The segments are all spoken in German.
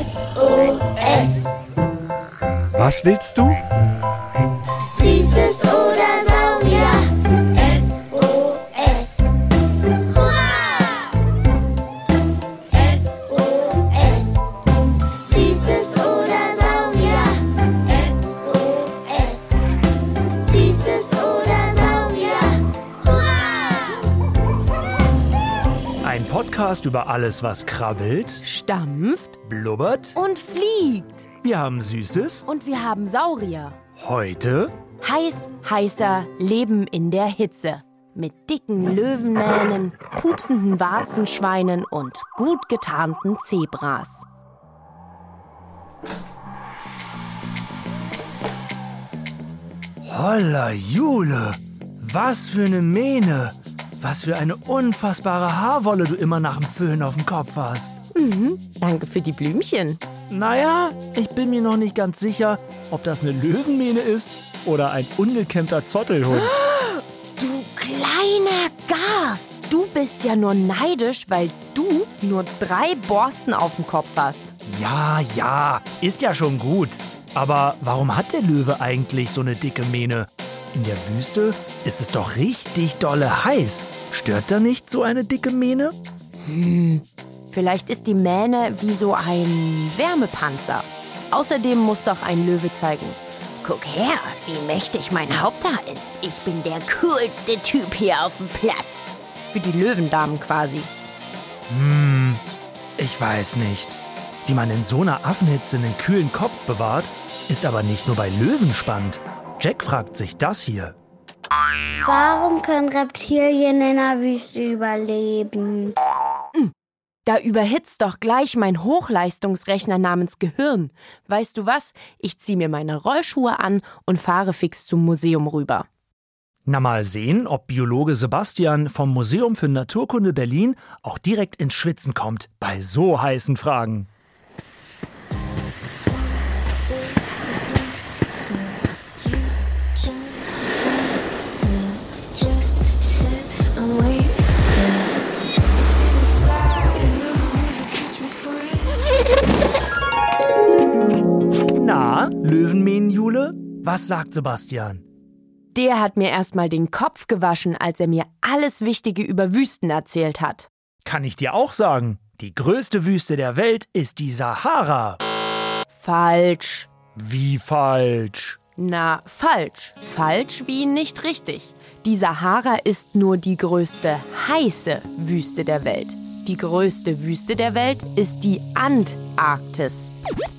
SOS. Was willst du? Podcast über alles, was krabbelt, stampft blubbert. und fliegt. Wir haben Süßes. Und wir haben Saurier. Heute Heiß, heißer Leben in der Hitze. Mit dicken Löwenmähnen, pupsenden Warzenschweinen und gut getarnten Zebras. Holla Jule. Was für eine Mähne. Was für eine unfassbare Haarwolle du immer nach dem Föhn auf dem Kopf hast. Danke für die Blümchen. Naja, ich bin mir noch nicht ganz sicher, ob das eine Löwenmähne ist oder ein ungekämmter Zottelhund. Du kleiner Gast, du bist ja nur neidisch, weil du nur drei Borsten auf dem Kopf hast. Ja, ja, ist ja schon gut. Aber warum hat der Löwe eigentlich so eine dicke Mähne? In der Wüste ist es doch richtig dolle heiß. Stört da nicht so eine dicke Mähne? Vielleicht ist die Mähne wie so ein Wärmepanzer. Außerdem muss doch ein Löwe zeigen. Guck her, wie mächtig mein Haupthaar ist. Ich bin der coolste Typ hier auf dem Platz. Für die Löwendamen quasi. Hm, ich weiß nicht. Wie man in so einer Affenhitze einen kühlen Kopf bewahrt, ist aber nicht nur bei Löwen spannend. Jack fragt sich das hier. Warum können Reptilien in der Wüste überleben? Da überhitzt doch gleich mein Hochleistungsrechner namens Gehirn. Weißt du was? Ich zieh mir meine Rollschuhe an und fahre fix zum Museum rüber. Na mal sehen, ob Biologe Sebastian vom Museum für Naturkunde Berlin auch direkt ins Schwitzen kommt bei so heißen Fragen. Löwenmähnenjule? Was sagt Sebastian? Der hat mir erstmal den Kopf gewaschen, als er mir alles Wichtige über Wüsten erzählt hat. Kann ich dir auch sagen, die größte Wüste der Welt ist die Sahara. Falsch. Wie falsch? Na, falsch. Falsch wie nicht richtig. Die Sahara ist nur die größte heiße Wüste der Welt. Die größte Wüste der Welt ist die Antarktis.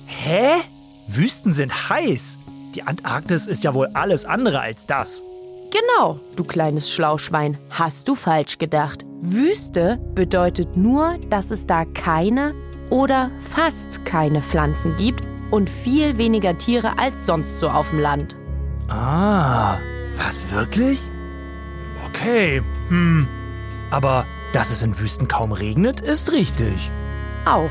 Hä? Wüsten sind heiß. Die Antarktis ist ja wohl alles andere als das. Genau, du kleines Schlauschwein, hast du falsch gedacht. Wüste bedeutet nur, dass es da keine oder fast keine Pflanzen gibt und viel weniger Tiere als sonst so auf dem Land. Ah, was wirklich? Okay, hm. Aber dass es in Wüsten kaum regnet, ist richtig. Auch.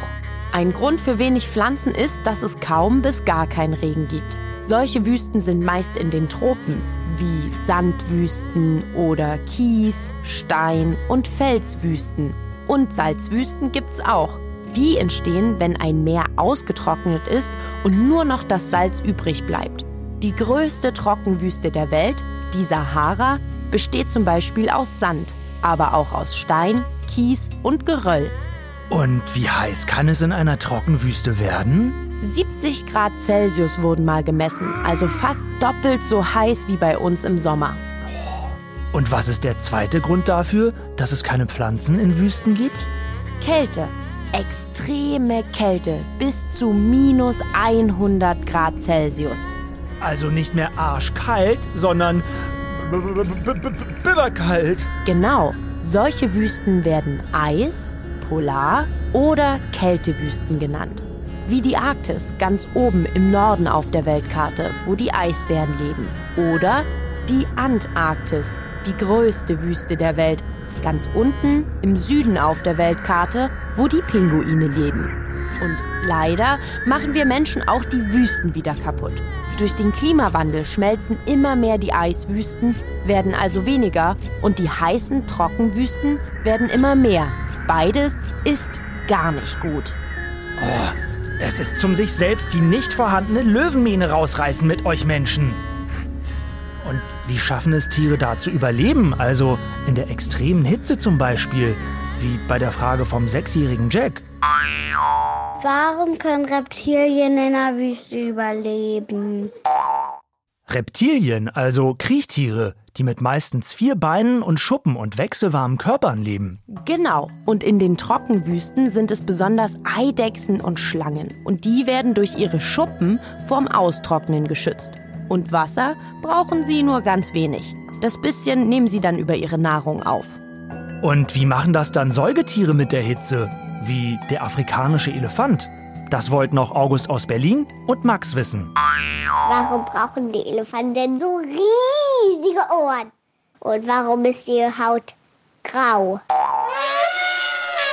Ein Grund für wenig Pflanzen ist, dass es kaum bis gar keinen Regen gibt. Solche Wüsten sind meist in den Tropen, wie Sandwüsten oder Kies-, Stein- und Felswüsten. Und Salzwüsten gibt's auch. Die entstehen, wenn ein Meer ausgetrocknet ist und nur noch das Salz übrig bleibt. Die größte Trockenwüste der Welt, die Sahara, besteht zum Beispiel aus Sand, aber auch aus Stein, Kies und Geröll. Und wie heiß kann es in einer Trockenwüste werden? 70 Grad Celsius wurden mal gemessen, also fast doppelt so heiß wie bei uns im Sommer. Und was ist der zweite Grund dafür, dass es keine Pflanzen in Wüsten gibt? Kälte. Extreme Kälte bis zu minus 100 Grad Celsius. Also nicht mehr arschkalt, sondern bitterkalt. Genau, solche Wüsten werden Eis, Polar- oder Kältewüsten genannt. Wie die Arktis ganz oben im Norden auf der Weltkarte, wo die Eisbären leben. Oder die Antarktis, die größte Wüste der Welt, ganz unten im Süden auf der Weltkarte, wo die Pinguine leben. Und leider machen wir Menschen auch die Wüsten wieder kaputt. Durch den Klimawandel schmelzen immer mehr die Eiswüsten, werden also weniger und die heißen Trockenwüsten werden immer mehr. Beides ist gar nicht gut. Es ist zum sich selbst die nicht vorhandene Löwenmähne rausreißen mit euch Menschen. Und wie schaffen es Tiere da zu überleben? Also in der extremen Hitze zum Beispiel, wie bei der Frage vom sechsjährigen Jack. Warum können Reptilien in der Wüste überleben? Reptilien, also Kriechtiere, die mit meistens vier Beinen und Schuppen und wechselwarmen Körpern leben. Genau. Und in den Trockenwüsten sind es besonders Eidechsen und Schlangen. Und die werden durch ihre Schuppen vorm Austrocknen geschützt. Und Wasser brauchen sie nur ganz wenig. Das bisschen nehmen sie dann über ihre Nahrung auf. Und wie machen das dann Säugetiere mit der Hitze? Wie der afrikanische Elefant? Das wollten auch August aus Berlin und Max wissen. Warum brauchen die Elefanten denn so riesige Ohren? Und warum ist ihre Haut grau?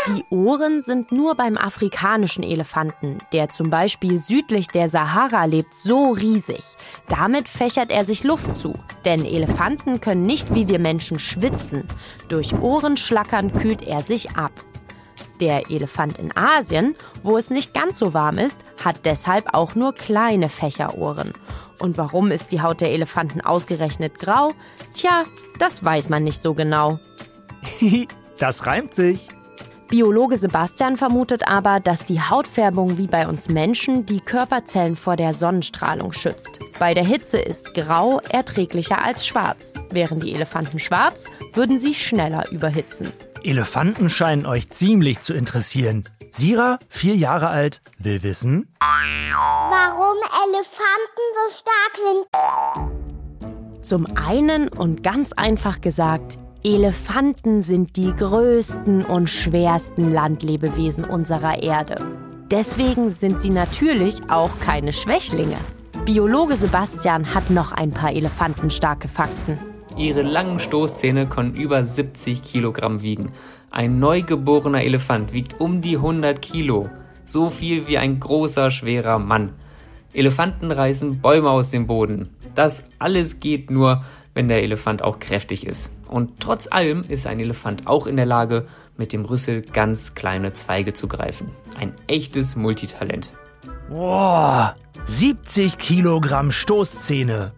Die Ohren sind nur beim afrikanischen Elefanten, der zum Beispiel südlich der Sahara lebt, so riesig. Damit fächert er sich Luft zu. Denn Elefanten können nicht wie wir Menschen schwitzen. Durch Ohrenschlackern kühlt er sich ab. Der Elefant in Asien, wo es nicht ganz so warm ist, hat deshalb auch nur kleine Fächerohren. Und warum ist die Haut der Elefanten ausgerechnet grau? Tja, das weiß man nicht so genau. das reimt sich. Biologe Sebastian vermutet aber, dass die Hautfärbung wie bei uns Menschen die Körperzellen vor der Sonnenstrahlung schützt. Bei der Hitze ist grau erträglicher als schwarz. Wären die Elefanten schwarz, würden sie schneller überhitzen. Elefanten scheinen euch ziemlich zu interessieren. Sira, vier Jahre alt, will wissen, Warum Elefanten so stark sind? Zum einen und ganz einfach gesagt, Elefanten sind die größten und schwersten Landlebewesen unserer Erde. Deswegen sind sie natürlich auch keine Schwächlinge. Biologe Sebastian hat noch ein paar elefantenstarke Fakten. Ihre langen Stoßzähne können über 70 Kilogramm wiegen. Ein neugeborener Elefant wiegt um die 100 Kilo. So viel wie ein großer, schwerer Mann. Elefanten reißen Bäume aus dem Boden. Das alles geht nur, wenn der Elefant auch kräftig ist. Und trotz allem ist ein Elefant auch in der Lage, mit dem Rüssel ganz kleine Zweige zu greifen. Ein echtes Multitalent. Boah, 70 Kilogramm Stoßzähne.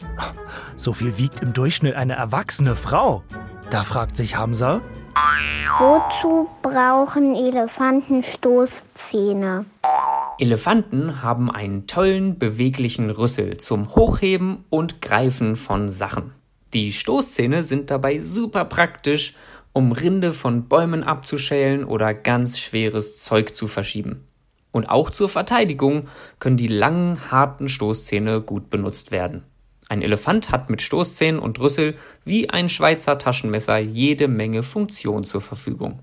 So viel wiegt im Durchschnitt eine erwachsene Frau. Da fragt sich Hamza, Wozu brauchen Elefanten Stoßzähne? Elefanten haben einen tollen, beweglichen Rüssel zum Hochheben und Greifen von Sachen. Die Stoßzähne sind dabei super praktisch, um Rinde von Bäumen abzuschälen oder ganz schweres Zeug zu verschieben. Und auch zur Verteidigung können die langen, harten Stoßzähne gut benutzt werden. Ein Elefant hat mit Stoßzähnen und Rüssel wie ein Schweizer Taschenmesser jede Menge Funktion zur Verfügung.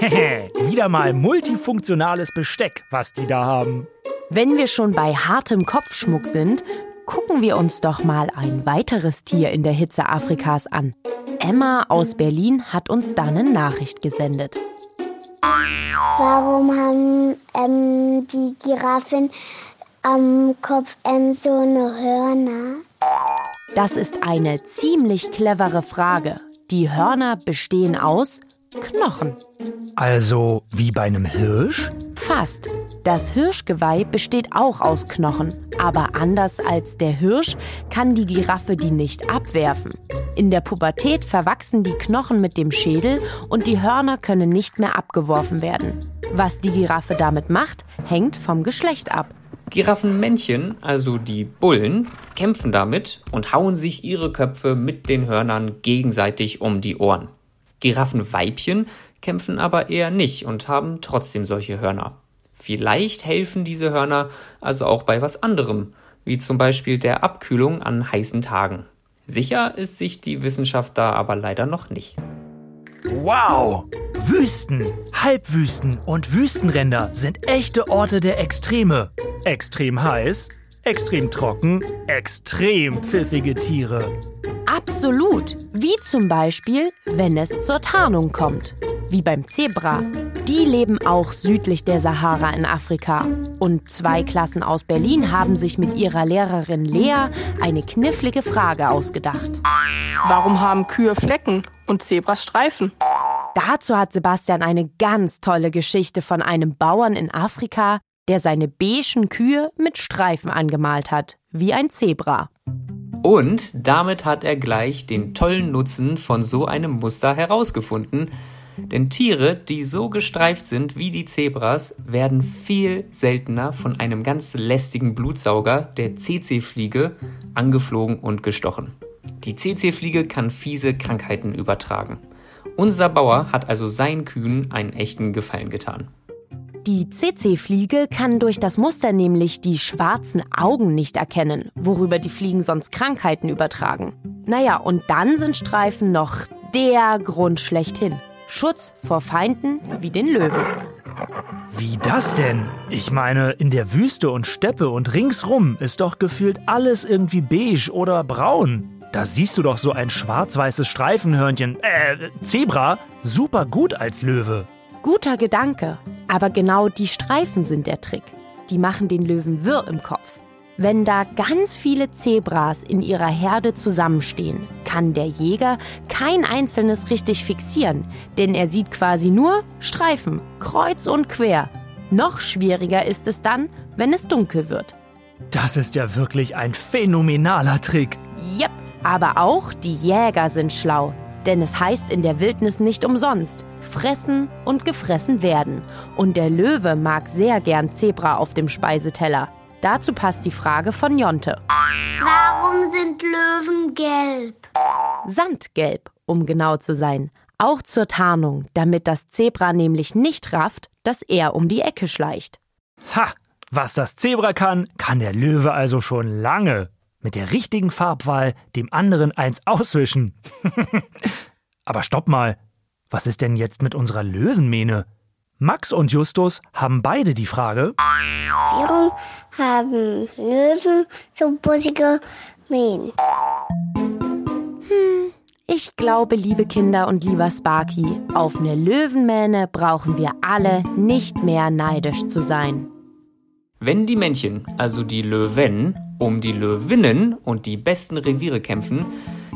wieder mal multifunktionales Besteck, was die da haben. Wenn wir schon bei hartem Kopfschmuck sind, gucken wir uns doch mal ein weiteres Tier in der Hitze Afrikas an. Emma aus Berlin hat uns da eine Nachricht gesendet. Warum haben ähm, die Giraffen am Kopfende so eine Hörner? Das ist eine ziemlich clevere Frage. Die Hörner bestehen aus Knochen. Also wie bei einem Hirsch? Fast. Das Hirschgeweih besteht auch aus Knochen. Aber anders als der Hirsch kann die Giraffe die nicht abwerfen. In der Pubertät verwachsen die Knochen mit dem Schädel und die Hörner können nicht mehr abgeworfen werden. Was die Giraffe damit macht, hängt vom Geschlecht ab. Giraffenmännchen, also die Bullen, kämpfen damit und hauen sich ihre Köpfe mit den Hörnern gegenseitig um die Ohren. Giraffenweibchen kämpfen aber eher nicht und haben trotzdem solche Hörner. Vielleicht helfen diese Hörner also auch bei was anderem, wie zum Beispiel der Abkühlung an heißen Tagen. Sicher ist sich die Wissenschaft da aber leider noch nicht. Wow! Wüsten, Halbwüsten und Wüstenränder sind echte Orte der Extreme. Extrem heiß, extrem trocken, extrem pfiffige Tiere. Absolut. Wie zum Beispiel, wenn es zur Tarnung kommt. Wie beim Zebra. Die leben auch südlich der Sahara in Afrika. Und zwei Klassen aus Berlin haben sich mit ihrer Lehrerin Lea eine knifflige Frage ausgedacht. Warum haben Kühe Flecken und Zebras Streifen? Dazu hat Sebastian eine ganz tolle Geschichte von einem Bauern in Afrika, der seine beigen Kühe mit Streifen angemalt hat, wie ein Zebra. Und damit hat er gleich den tollen Nutzen von so einem Muster herausgefunden. Denn Tiere, die so gestreift sind wie die Zebras, werden viel seltener von einem ganz lästigen Blutsauger, der CC-Fliege, angeflogen und gestochen. Die CC-Fliege kann fiese Krankheiten übertragen. Unser Bauer hat also seinen Kühen einen echten Gefallen getan. Die CC-Fliege kann durch das Muster nämlich die schwarzen Augen nicht erkennen, worüber die Fliegen sonst Krankheiten übertragen. Naja, und dann sind Streifen noch der Grund schlechthin. Schutz vor Feinden wie den Löwen. Wie das denn? Ich meine, in der Wüste und Steppe und ringsrum ist doch gefühlt alles irgendwie beige oder braun. Da siehst du doch so ein schwarz-weißes Streifenhörnchen, äh, Zebra, super gut als Löwe. Guter Gedanke. Aber genau die Streifen sind der Trick. Die machen den Löwen wirr im Kopf. Wenn da ganz viele Zebras in ihrer Herde zusammenstehen, kann der Jäger kein einzelnes richtig fixieren, denn er sieht quasi nur Streifen, kreuz und quer. Noch schwieriger ist es dann, wenn es dunkel wird. Das ist ja wirklich ein phänomenaler Trick. Yep, aber auch die Jäger sind schlau, denn es heißt in der Wildnis nicht umsonst fressen und gefressen werden. Und der Löwe mag sehr gern Zebra auf dem Speiseteller. Dazu passt die Frage von Jonte. Warum sind Löwen gelb? Sandgelb, um genau zu sein. Auch zur Tarnung, damit das Zebra nämlich nicht rafft, dass er um die Ecke schleicht. Ha! Was das Zebra kann, kann der Löwe also schon lange. Mit der richtigen Farbwahl dem anderen eins auswischen. Aber stopp mal. Was ist denn jetzt mit unserer Löwenmähne? Max und Justus haben beide die Frage. Warum haben Löwen so bussige Mähen? Ich glaube, liebe Kinder und lieber Sparky, auf eine Löwenmähne brauchen wir alle nicht mehr neidisch zu sein. Wenn die Männchen, also die Löwen, um die Löwinnen und die besten Reviere kämpfen,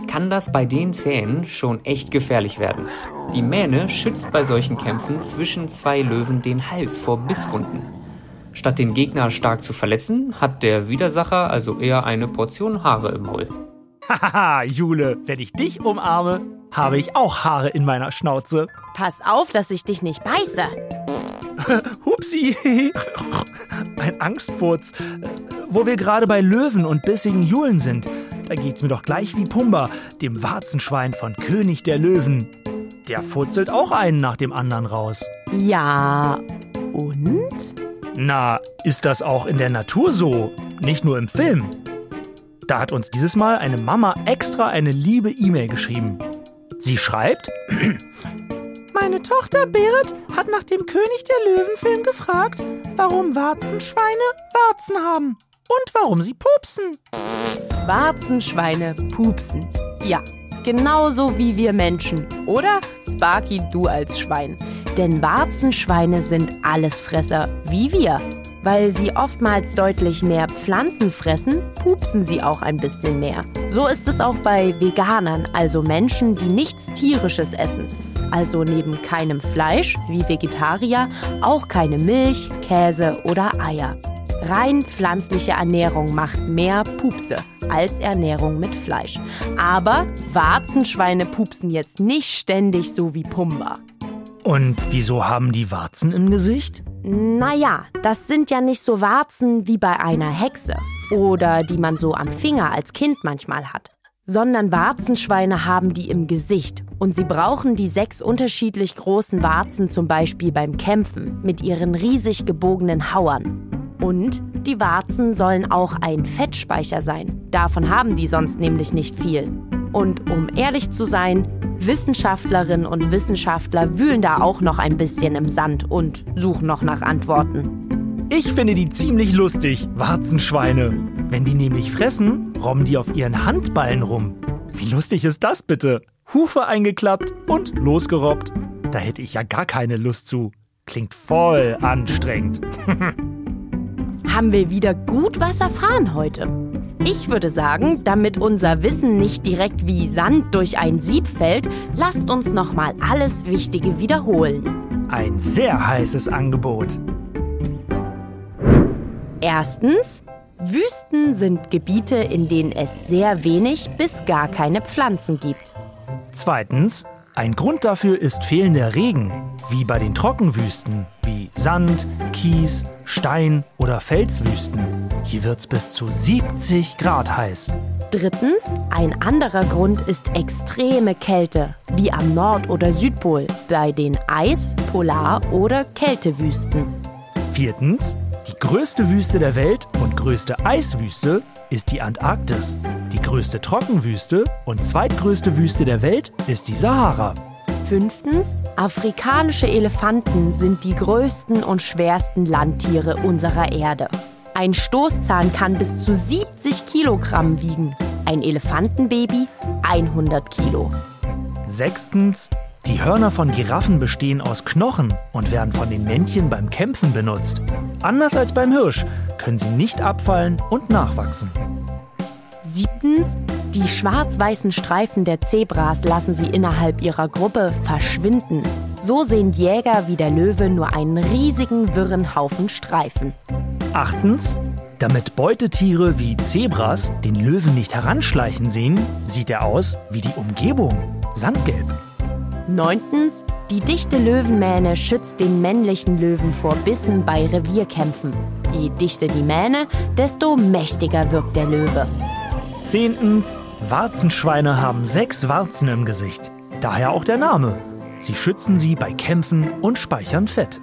kann das bei den Zähnen schon echt gefährlich werden. Die Mähne schützt bei solchen Kämpfen zwischen zwei Löwen den Hals vor Bisswunden. Statt den Gegner stark zu verletzen, hat der Widersacher also eher eine Portion Haare im Maul. Haha, Jule, wenn ich dich umarme, habe ich auch Haare in meiner Schnauze. Pass auf, dass ich dich nicht beiße. Hupsi! Ein Angstfurz. Wo wir gerade bei Löwen und bissigen Julen sind, da geht's mir doch gleich wie Pumba, dem Warzenschwein von König der Löwen. Der furzelt auch einen nach dem anderen raus. Ja, und? Na, ist das auch in der Natur so? Nicht nur im Film. Da hat uns dieses Mal eine Mama extra eine liebe E-Mail geschrieben. Sie schreibt, Tochter Berit hat nach dem König der Löwen-Film gefragt, warum Warzenschweine Warzen haben und warum sie pupsen. Warzenschweine pupsen. Ja, genauso wie wir Menschen. Oder, Sparky, du als Schwein. Denn Warzenschweine sind Allesfresser, wie wir. Weil sie oftmals deutlich mehr Pflanzen fressen, pupsen sie auch ein bisschen mehr. So ist es auch bei Veganern, also Menschen, die nichts Tierisches essen. Also neben keinem Fleisch, wie Vegetarier, auch keine Milch, Käse oder Eier. Rein pflanzliche Ernährung macht mehr Pupse als Ernährung mit Fleisch. Aber Warzenschweine pupsen jetzt nicht ständig so wie Pumba. Und wieso haben die Warzen im Gesicht? Naja, das sind ja nicht so Warzen wie bei einer Hexe oder die man so am Finger als Kind manchmal hat, sondern Warzenschweine haben die im Gesicht und sie brauchen die sechs unterschiedlich großen Warzen zum Beispiel beim Kämpfen mit ihren riesig gebogenen Hauern. Und die Warzen sollen auch ein Fettspeicher sein. Davon haben die sonst nämlich nicht viel. Und um ehrlich zu sein, Wissenschaftlerinnen und Wissenschaftler wühlen da auch noch ein bisschen im Sand und suchen noch nach Antworten. Ich finde die ziemlich lustig, Warzenschweine. Wenn die nämlich fressen, robben die auf ihren Handballen rum. Wie lustig ist das bitte? Hufe eingeklappt und losgerobbt. Da hätte ich ja gar keine Lust zu. Klingt voll anstrengend. Haben wir wieder gut was erfahren heute. Ich würde sagen, damit unser Wissen nicht direkt wie Sand durch ein Sieb fällt, lasst uns nochmal alles Wichtige wiederholen. Ein sehr heißes Angebot. Erstens, Wüsten sind Gebiete, in denen es sehr wenig bis gar keine Pflanzen gibt. Zweitens, ein Grund dafür ist fehlender Regen, wie bei den Trockenwüsten, wie Sand, Kies, Stein oder Felswüsten. Hier wird's bis zu 70 Grad heiß. Drittens, ein anderer Grund ist extreme Kälte, wie am Nord- oder Südpol, bei den Eis-, Polar- oder Kältewüsten. Viertens, die größte Wüste der Welt und größte Eiswüste ist die Antarktis. Die größte Trockenwüste und zweitgrößte Wüste der Welt ist die Sahara. Fünftens, afrikanische Elefanten sind die größten und schwersten Landtiere unserer Erde. Ein Stoßzahn kann bis zu 70 Kilogramm wiegen, ein Elefantenbaby 100 Kilo. Sechstens, die Hörner von Giraffen bestehen aus Knochen und werden von den Männchen beim Kämpfen benutzt. Anders als beim Hirsch können sie nicht abfallen und nachwachsen. Siebtens, die schwarz-weißen Streifen der Zebras lassen sie innerhalb ihrer Gruppe verschwinden. So sehen Jäger wie der Löwe nur einen riesigen wirren Haufen Streifen. Achtens, damit Beutetiere wie Zebras den Löwen nicht heranschleichen sehen, sieht er aus wie die Umgebung, sandgelb. Neuntens, die dichte Löwenmähne schützt den männlichen Löwen vor Bissen bei Revierkämpfen. Je dichter die Mähne, desto mächtiger wirkt der Löwe. Zehntens, Warzenschweine haben sechs Warzen im Gesicht. Daher auch der Name. Sie schützen sie bei Kämpfen und speichern Fett.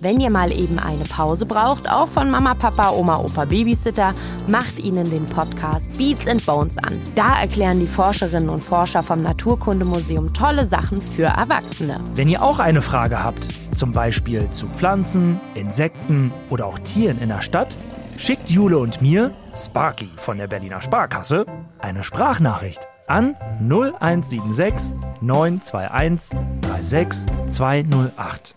Wenn ihr mal eben eine Pause braucht, auch von Mama, Papa, Oma, Opa, Babysitter, macht ihnen den Podcast Beats and Bones an. Da erklären die Forscherinnen und Forscher vom Naturkundemuseum tolle Sachen für Erwachsene. Wenn ihr auch eine Frage habt, zum Beispiel zu Pflanzen, Insekten oder auch Tieren in der Stadt, schickt Jule und mir, Sparky von der Berliner Sparkasse, eine Sprachnachricht an 0176 921 36208.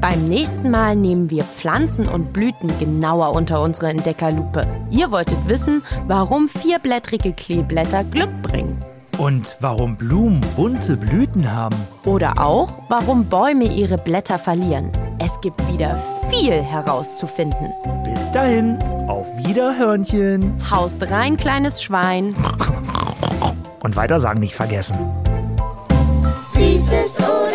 Beim nächsten Mal nehmen wir Pflanzen und Blüten genauer unter unsere Entdeckerlupe. Ihr wolltet wissen, warum vierblättrige Kleeblätter Glück bringen. Und warum Blumen bunte Blüten haben. Oder auch, warum Bäume ihre Blätter verlieren. Es gibt wieder viel herauszufinden. Bis dahin, auf Wiederhörnchen. Haust rein, kleines Schwein. Und weiter sagen nicht vergessen. Süßes oder